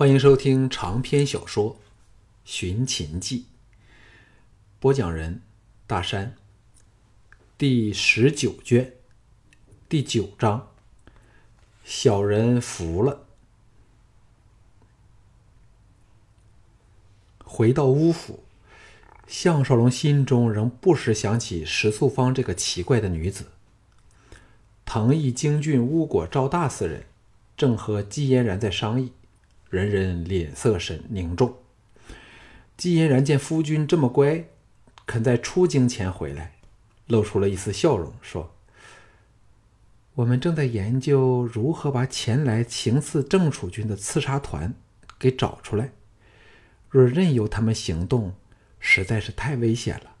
欢迎收听长篇小说《寻秦记》，播讲人：大山。第十九卷，第九章。小人服了。回到乌府，项少龙心中仍不时想起石素芳这个奇怪的女子。藤毅、京俊、乌果、赵大四人正和姬嫣然在商议。人人脸色神凝重。季嫣然见夫君这么乖，肯在出京前回来，露出了一丝笑容，说：“我们正在研究如何把前来行刺郑楚军的刺杀团给找出来。若任由他们行动，实在是太危险了。”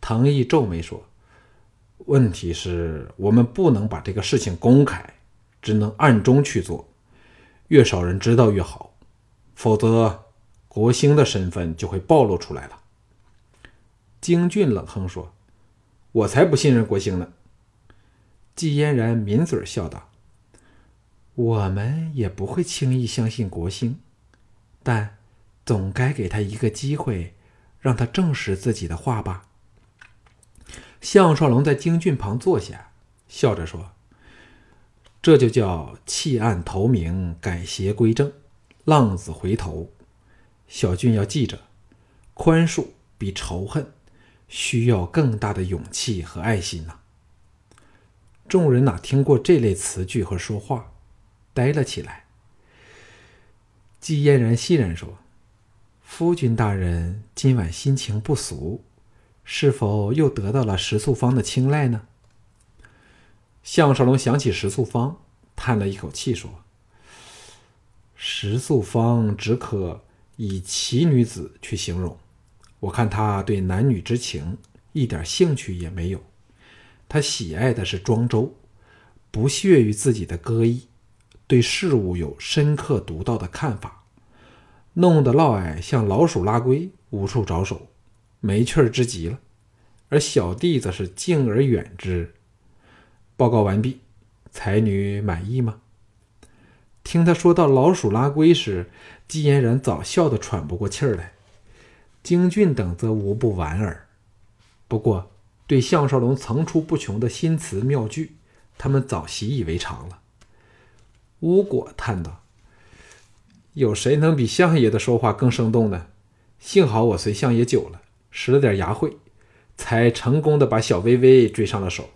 唐毅皱眉说：“问题是我们不能把这个事情公开，只能暗中去做。”越少人知道越好，否则国兴的身份就会暴露出来了。京俊冷哼说：“我才不信任国兴呢。”季嫣然抿嘴笑道：“我们也不会轻易相信国兴，但总该给他一个机会，让他证实自己的话吧。”项少龙在京俊旁坐下，笑着说。这就叫弃暗投明，改邪归正，浪子回头。小俊要记着，宽恕比仇恨需要更大的勇气和爱心呐。众人哪听过这类词句和说话，呆了起来。季嫣然欣然说：“夫君大人今晚心情不俗，是否又得到了石素芳的青睐呢？”项少龙想起石素芳，叹了一口气说：“石素芳只可以奇女子去形容。我看她对男女之情一点兴趣也没有。她喜爱的是庄周，不屑于自己的歌艺，对事物有深刻独到的看法，弄得嫪毐像老鼠拉龟，无处着手，没趣儿之极了。而小弟则是敬而远之。”报告完毕，才女满意吗？听他说到老鼠拉龟时，季嫣然早笑得喘不过气儿来。京俊等则无不莞尔。不过，对项少龙层出不穷的新词妙句，他们早习以为常了。巫果叹道：“有谁能比相爷的说话更生动呢？幸好我随相爷久了，识了点牙慧，才成功的把小薇薇追上了手。”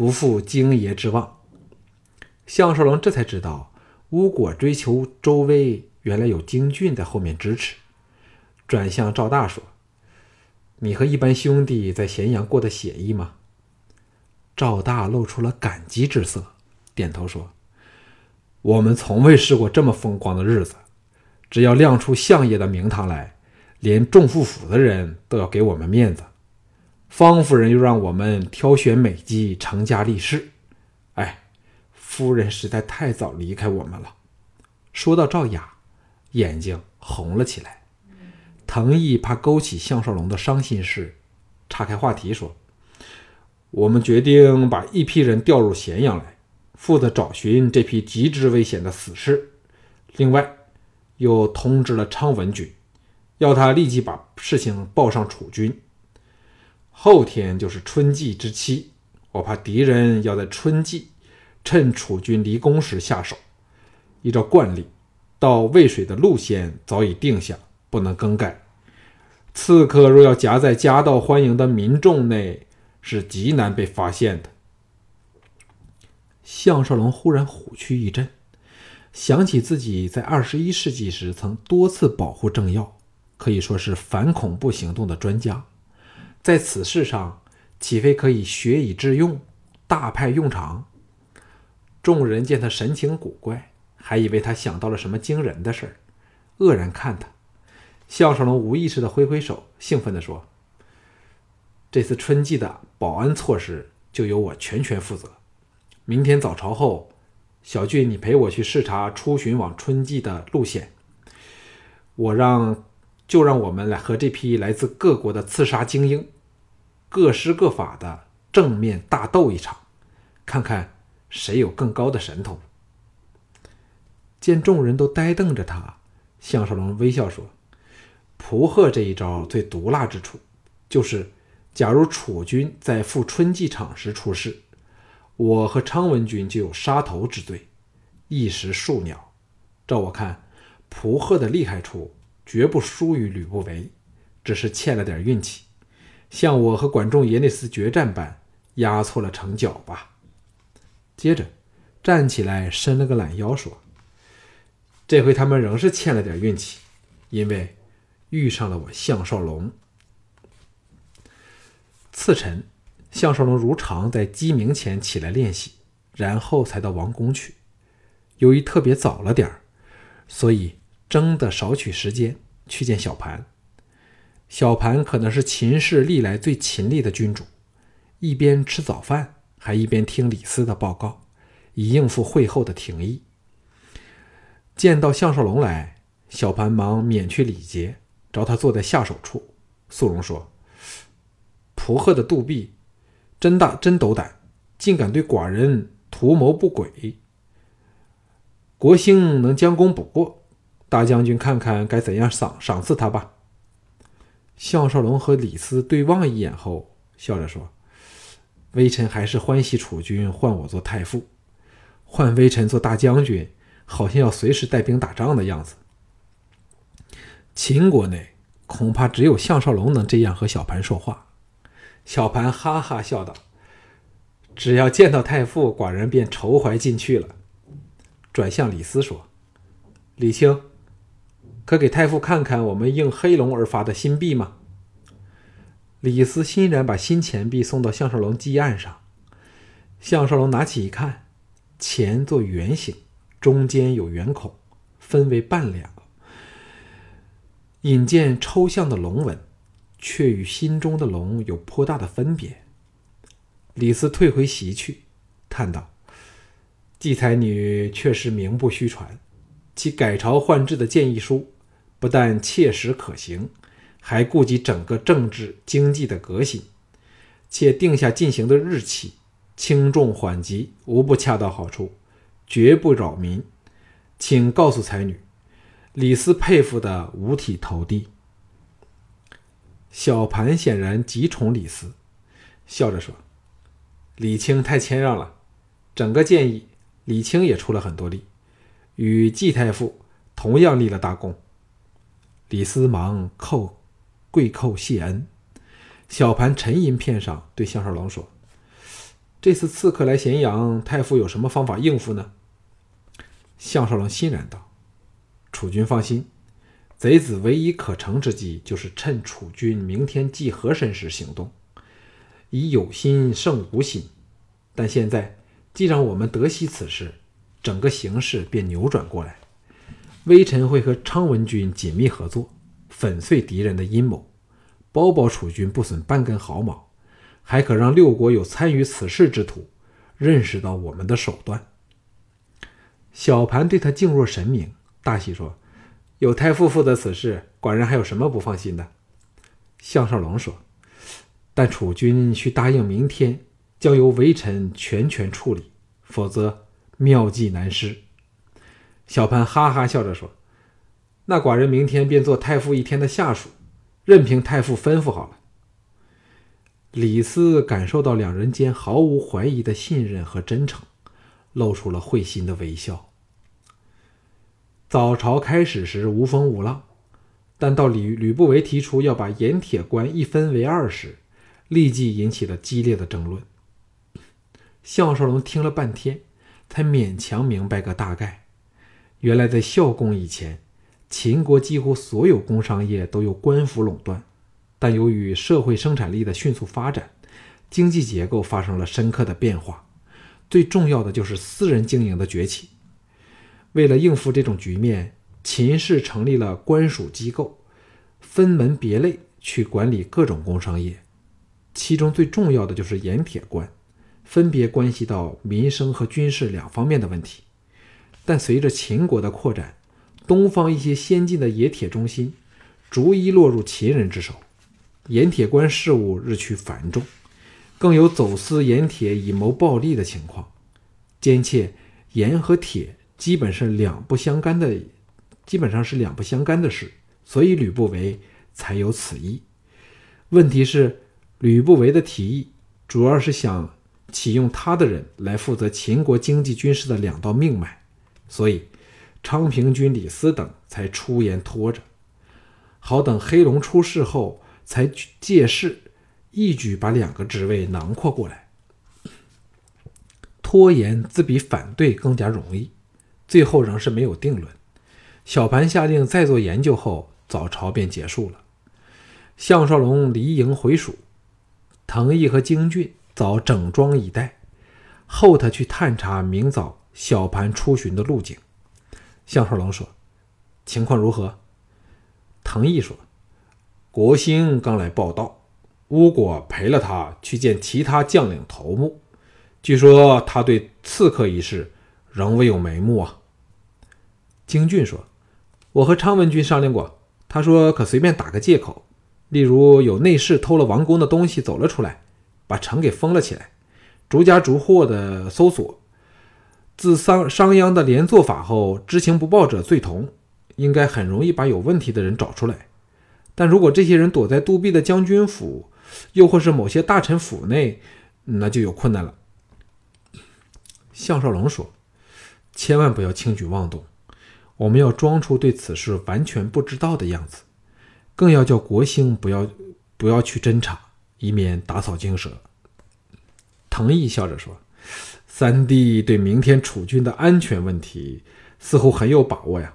不负京爷之望，项少龙这才知道，巫果追求周威，原来有京俊在后面支持。转向赵大说：“你和一般兄弟在咸阳过得写意吗？”赵大露出了感激之色，点头说：“我们从未试过这么风光的日子。只要亮出相爷的名堂来，连众富府的人都要给我们面子。”方夫人又让我们挑选美姬成家立室，哎，夫人实在太早离开我们了。说到赵雅，眼睛红了起来。藤毅怕勾起项少龙的伤心事，岔开话题说：“我们决定把一批人调入咸阳来，负责找寻这批极之危险的死士。另外，又通知了昌文君，要他立即把事情报上楚军。”后天就是春季之期，我怕敌人要在春季趁楚军离宫时下手。依照惯例，到渭水的路线早已定下，不能更改。刺客若要夹在夹道欢迎的民众内，是极难被发现的。项少龙忽然虎躯一震，想起自己在二十一世纪时曾多次保护政要，可以说是反恐怖行动的专家。在此事上，岂非可以学以致用，大派用场？众人见他神情古怪，还以为他想到了什么惊人的事儿，愕然看他。项少龙无意识的挥挥手，兴奋地说：“这次春季的保安措施就由我全权负责。明天早朝后，小俊，你陪我去视察出巡往春季的路线。我让。”就让我们来和这批来自各国的刺杀精英，各施各法的正面大斗一场，看看谁有更高的神通。见众人都呆瞪着他，项少龙微笑说：“蒲贺这一招最毒辣之处，就是假如楚军在赴春季场时出事，我和昌文君就有杀头之罪，一石数鸟。照我看，蒲贺的厉害处绝不输于吕不韦，只是欠了点运气，像我和管仲、耶内斯决战般压错了城角吧。”接着站起来，伸了个懒腰，说。这回他们仍是欠了点运气，因为遇上了我项少龙。次晨，项少龙如常在鸡鸣前起来练习，然后才到王宫去。由于特别早了点儿，所以争得少取时间去见小盘。小盘可能是秦氏历来最勤力的君主，一边吃早饭，还一边听李斯的报告，以应付会后的廷议。见到项少龙来，小盘忙免去礼节，找他坐在下手处。素荣说：“蒲贺的杜弼真大真斗胆，竟敢对寡人图谋不轨。国兴能将功补过，大将军看看该怎样赏赏赐他吧。”项少龙和李斯对望一眼后，笑着说：“微臣还是欢喜楚军换我做太傅，换微臣做大将军。”好像要随时带兵打仗的样子。秦国内恐怕只有项少龙能这样和小盘说话。小盘哈哈笑道：“只要见到太傅，寡人便愁怀进去了。”转向李斯说：“李清，可给太傅看看我们应黑龙而发的新币吗？”李斯欣然把新钱币送到项少龙机案上。项少龙拿起一看，钱做圆形。中间有圆孔，分为半两，引见抽象的龙纹，却与心中的龙有颇大的分别。李斯退回席去，叹道：“季才女确实名不虚传，其改朝换制的建议书，不但切实可行，还顾及整个政治经济的革新，且定下进行的日期，轻重缓急无不恰到好处。”绝不扰民，请告诉才女，李斯佩服的五体投地。小盘显然极宠李斯，笑着说：“李清太谦让了，整个建议李清也出了很多力，与季太傅同样立了大功。”李斯忙叩跪叩谢恩。小盘沉吟片上，对项少龙说：“这次刺客来咸阳，太傅有什么方法应付呢？”项少龙欣然道：“楚军放心，贼子唯一可乘之机，就是趁楚军明天祭河神时行动，以有心胜无心。但现在既让我们得悉此事，整个形势便扭转过来。微臣会和昌文君紧密合作，粉碎敌人的阴谋，保保楚军不损半根毫毛，还可让六国有参与此事之徒认识到我们的手段。”小盘对他敬若神明，大喜说：“有太傅负责此事，寡人还有什么不放心的？”项少龙说：“但楚军需答应明天将由微臣全权处理，否则妙计难施。”小潘哈哈笑着说：“那寡人明天便做太傅一天的下属，任凭太傅吩咐好了。”李斯感受到两人间毫无怀疑的信任和真诚。露出了会心的微笑。早朝开始时无风无浪，但到吕吕不韦提出要把盐铁关一分为二时，立即引起了激烈的争论。项少龙听了半天，才勉强明白个大概。原来在孝公以前，秦国几乎所有工商业都由官府垄断，但由于社会生产力的迅速发展，经济结构发生了深刻的变化。最重要的就是私人经营的崛起。为了应付这种局面，秦氏成立了官属机构，分门别类去管理各种工商业。其中最重要的就是盐铁关，分别关系到民生和军事两方面的问题。但随着秦国的扩展，东方一些先进的冶铁中心逐一落入秦人之手，盐铁关事务日趋繁重。更有走私盐铁以谋暴利的情况，兼且盐和铁基本是两不相干的，基本上是两不相干的事，所以吕不韦才有此意。问题是，吕不韦的提议主要是想启用他的人来负责秦国经济军事的两道命脉，所以昌平君李斯等才出言拖着，好等黑龙出事后才借势一举把两个职位囊括过来。拖延自比反对更加容易，最后仍是没有定论。小盘下令再做研究后，早朝便结束了。项少龙离营回蜀，藤毅和京俊早整装以待，候他去探查明早小盘出巡的路径。项少龙说：“情况如何？”滕毅说：“国兴刚来报道，吴果陪了他去见其他将领头目，据说他对刺客一事仍未有眉目啊。”京俊说：“我和昌文君商量过，他说可随便打个借口。”例如有内侍偷了王宫的东西走了出来，把城给封了起来，逐家逐户的搜索。自商商鞅的连坐法后，知情不报者罪同，应该很容易把有问题的人找出来。但如果这些人躲在杜壁的将军府，又或是某些大臣府内，那就有困难了。项少龙说：“千万不要轻举妄动，我们要装出对此事完全不知道的样子。”更要叫国兴不要不要去侦查，以免打草惊蛇。藤毅笑着说：“三弟对明天楚军的安全问题似乎很有把握呀。”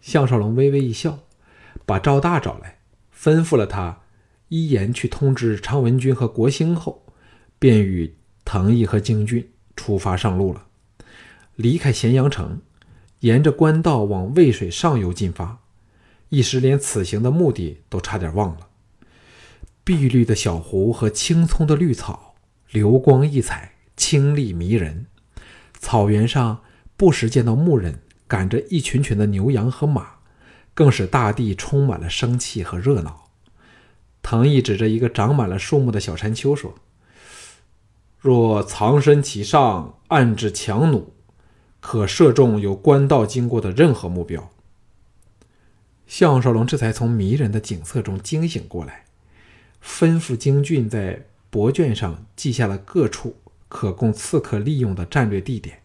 项少龙微微一笑，把赵大找来，吩咐了他一言去通知昌文君和国兴后，便与滕毅和京军出发上路了。离开咸阳城，沿着官道往渭水上游进发。一时连此行的目的都差点忘了。碧绿的小湖和青葱的绿草，流光溢彩，清丽迷人。草原上不时见到牧人赶着一群群的牛羊和马，更使大地充满了生气和热闹。藤毅指着一个长满了树木的小山丘说：“若藏身其上，暗置强弩，可射中有官道经过的任何目标。”项少龙这才从迷人的景色中惊醒过来，吩咐京俊在帛卷上记下了各处可供刺客利用的战略地点。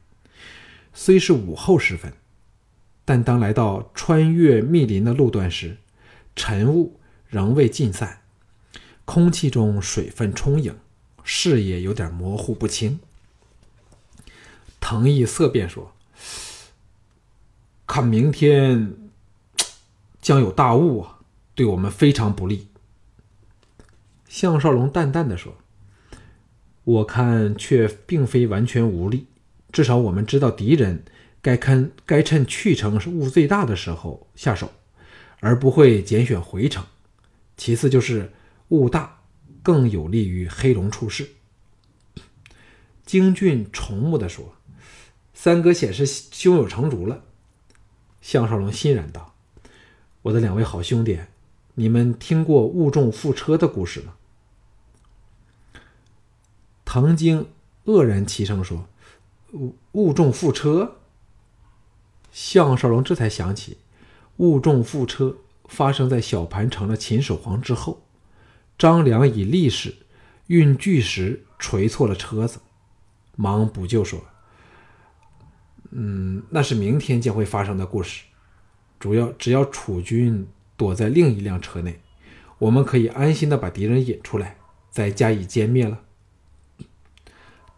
虽是午后时分，但当来到穿越密林的路段时，晨雾仍未尽散，空气中水分充盈，视野有点模糊不清。藤毅色变说：“看明天。”将有大雾啊，对我们非常不利。项少龙淡淡的说：“我看却并非完全无力，至少我们知道敌人该看该趁去城是雾最大的时候下手，而不会拣选回城。其次就是雾大更有利于黑龙出世。”京俊崇目的说：“三哥显示胸有成竹了。”项少龙欣然道。我的两位好兄弟，你们听过雾中副车的故事吗？曾经愕然齐声说：“误误中副车。”项少龙这才想起，误中副车发生在小盘成了秦始皇之后，张良以力士运巨石锤错了车子，忙补救说：“嗯，那是明天将会发生的故事。”主要只要楚军躲在另一辆车内，我们可以安心的把敌人引出来，再加以歼灭了。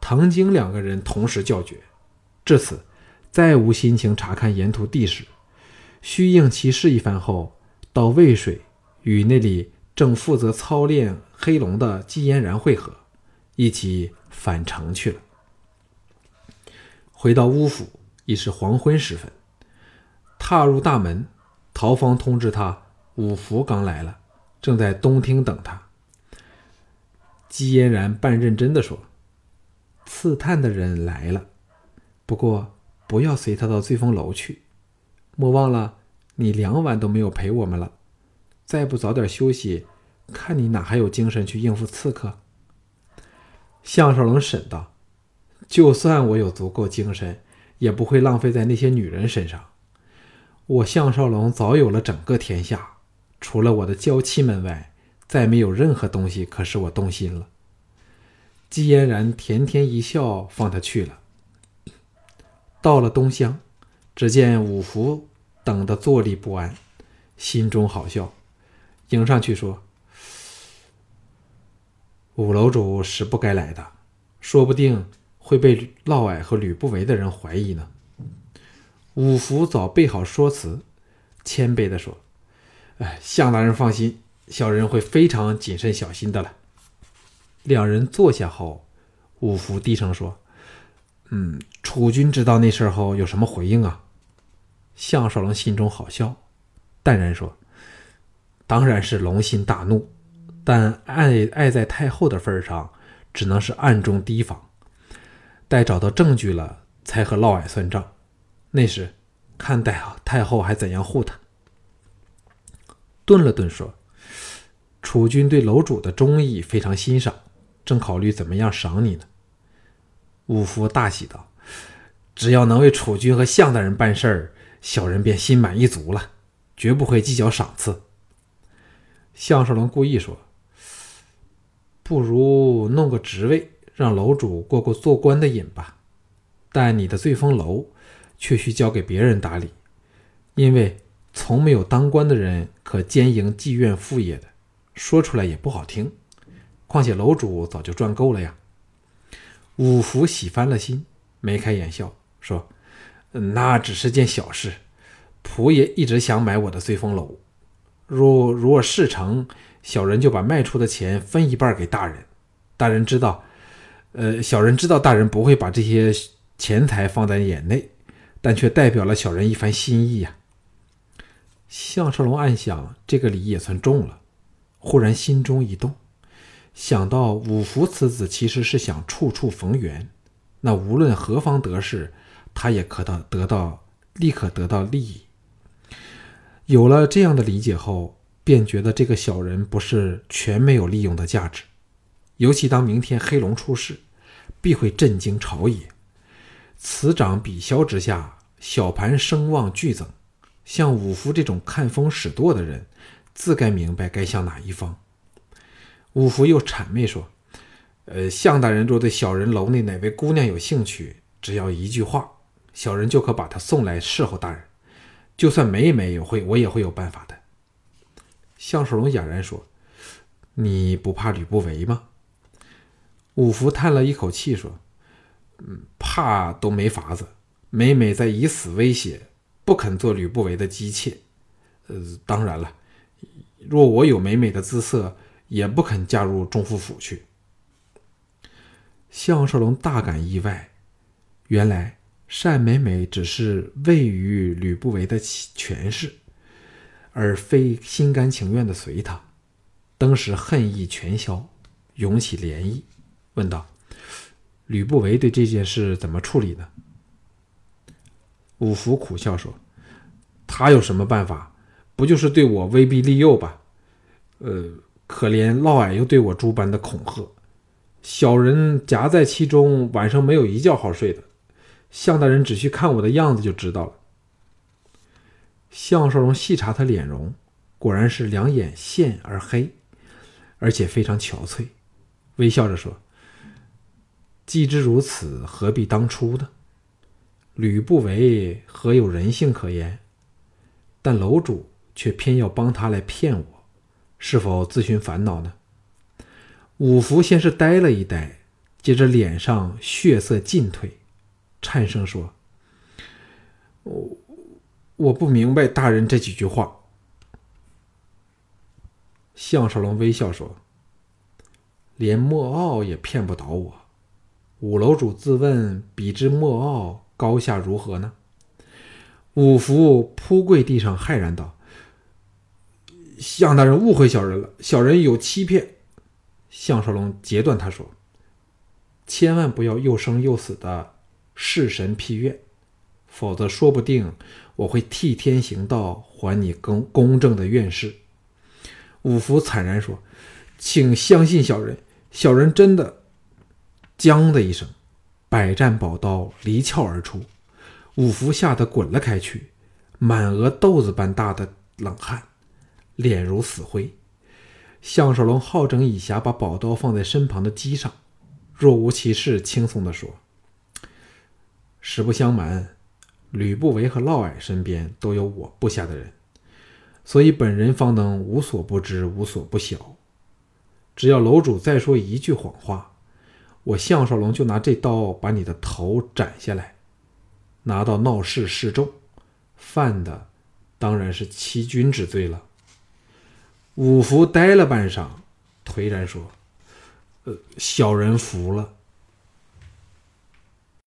唐晶两个人同时叫绝，至此再无心情查看沿途地势，虚应其事一番后，到渭水与那里正负责操练黑龙的季嫣然会合，一起返程去了。回到乌府已是黄昏时分。踏入大门，陶芳通知他，五福刚来了，正在东厅等他。姬嫣然半认真的说：“刺探的人来了，不过不要随他到醉风楼去。莫忘了，你两晚都没有陪我们了，再不早点休息，看你哪还有精神去应付刺客。”项少龙审道：“就算我有足够精神，也不会浪费在那些女人身上。我项少龙早有了整个天下，除了我的娇妻们外，再没有任何东西可使我动心了。姬嫣然甜甜一笑，放他去了。到了东乡，只见五福等得坐立不安，心中好笑，迎上去说：“五楼主是不该来的，说不定会被嫪毐和吕不韦的人怀疑呢。”五福早备好说辞，谦卑地说：“哎，向大人放心，小人会非常谨慎小心的了。”两人坐下后，五福低声说：“嗯，楚军知道那事后有什么回应啊？”项少龙心中好笑，淡然说：“当然是龙心大怒，但爱爱在太后的份上，只能是暗中提防，待找到证据了，才和嫪毐算账。那时看待太后还怎样护他。”顿了顿说：“楚军对楼主的忠义非常欣赏。”正考虑怎么样赏你呢。五福大喜道：“只要能为楚军和项大人办事儿，小人便心满意足了，绝不会计较赏赐。”项少龙故意说：“不如弄个职位，让楼主过过做官的瘾吧。但你的醉风楼却需交给别人打理，因为从没有当官的人可兼营妓院副业的，说出来也不好听。”况且楼主早就赚够了呀。五福喜翻了心，眉开眼笑说：“那只是件小事。仆爷一直想买我的醉风楼，若若事成，小人就把卖出的钱分一半给大人。大人知道，呃，小人知道大人不会把这些钱财放在眼内，但却代表了小人一番心意呀。”项少龙暗想，这个礼也算重了，忽然心中一动。想到五福此子其实是想处处逢源，那无论何方得势，他也可到得到立刻得到利益。有了这样的理解后，便觉得这个小人不是全没有利用的价值。尤其当明天黑龙出世，必会震惊朝野。此长彼消之下，小盘声望剧增。像五福这种看风使舵的人，自该明白该向哪一方。五福又谄媚说：“呃，向大人若对小人楼内哪位姑娘有兴趣，只要一句话，小人就可把她送来侍候大人。就算没没有会，我也会有办法的。”向守龙哑然说：“你不怕吕不韦吗？”五福叹了一口气说：“嗯，怕都没法子。每每在以死威胁，不肯做吕不韦的姬妾。呃，当然了，若我有美美的姿色。”也不肯嫁入中府府去。项少龙大感意外，原来单美美只是位于吕不韦的权势，而非心甘情愿的随他。当时恨意全消，涌起涟漪，问道：“吕不韦对这件事怎么处理呢？”五福苦笑说：“他有什么办法？不就是对我威逼利诱吧？呃。”可怜嫪毐又对我诸般的恐吓，小人夹在其中，晚上没有一觉好睡的。向大人只需看我的样子就知道了。项少龙细查他脸容，果然是两眼陷而黑，而且非常憔悴，微笑着说：“既知如此，何必当初呢？吕不韦何有人性可言？但楼主却偏要帮他来骗我。”是否自寻烦恼呢？五福先是呆了一呆，接着脸上血色尽退，颤声说：“我我不明白大人这几句话。”项少龙微笑说：“连莫傲也骗不倒我。五楼主自问，比之莫傲高下如何呢？”五福扑跪地上，骇然道。向大人误会小人了，小人有欺骗。项少龙截断他说：“千万不要又生又死的弑神辟怨，否则说不定我会替天行道，还你公公正的院事。”五福惨然说：“请相信小人，小人真的……”僵的一声，百战宝刀离鞘而出，五福吓得滚了开去，满额豆子般大的冷汗，脸如死灰。项少龙好整以暇，把宝刀放在身旁的机上，若无其事，轻松地说：“实不相瞒，吕不韦和嫪毐身边都有我部下的人，所以本人方能无所不知，无所不晓。只要楼主再说一句谎话，我项少龙就拿这刀把你的头斩下来，拿到闹市示众，犯的当然是欺君之罪了。”五福呆了半晌，颓然说：“呃，小人服了。”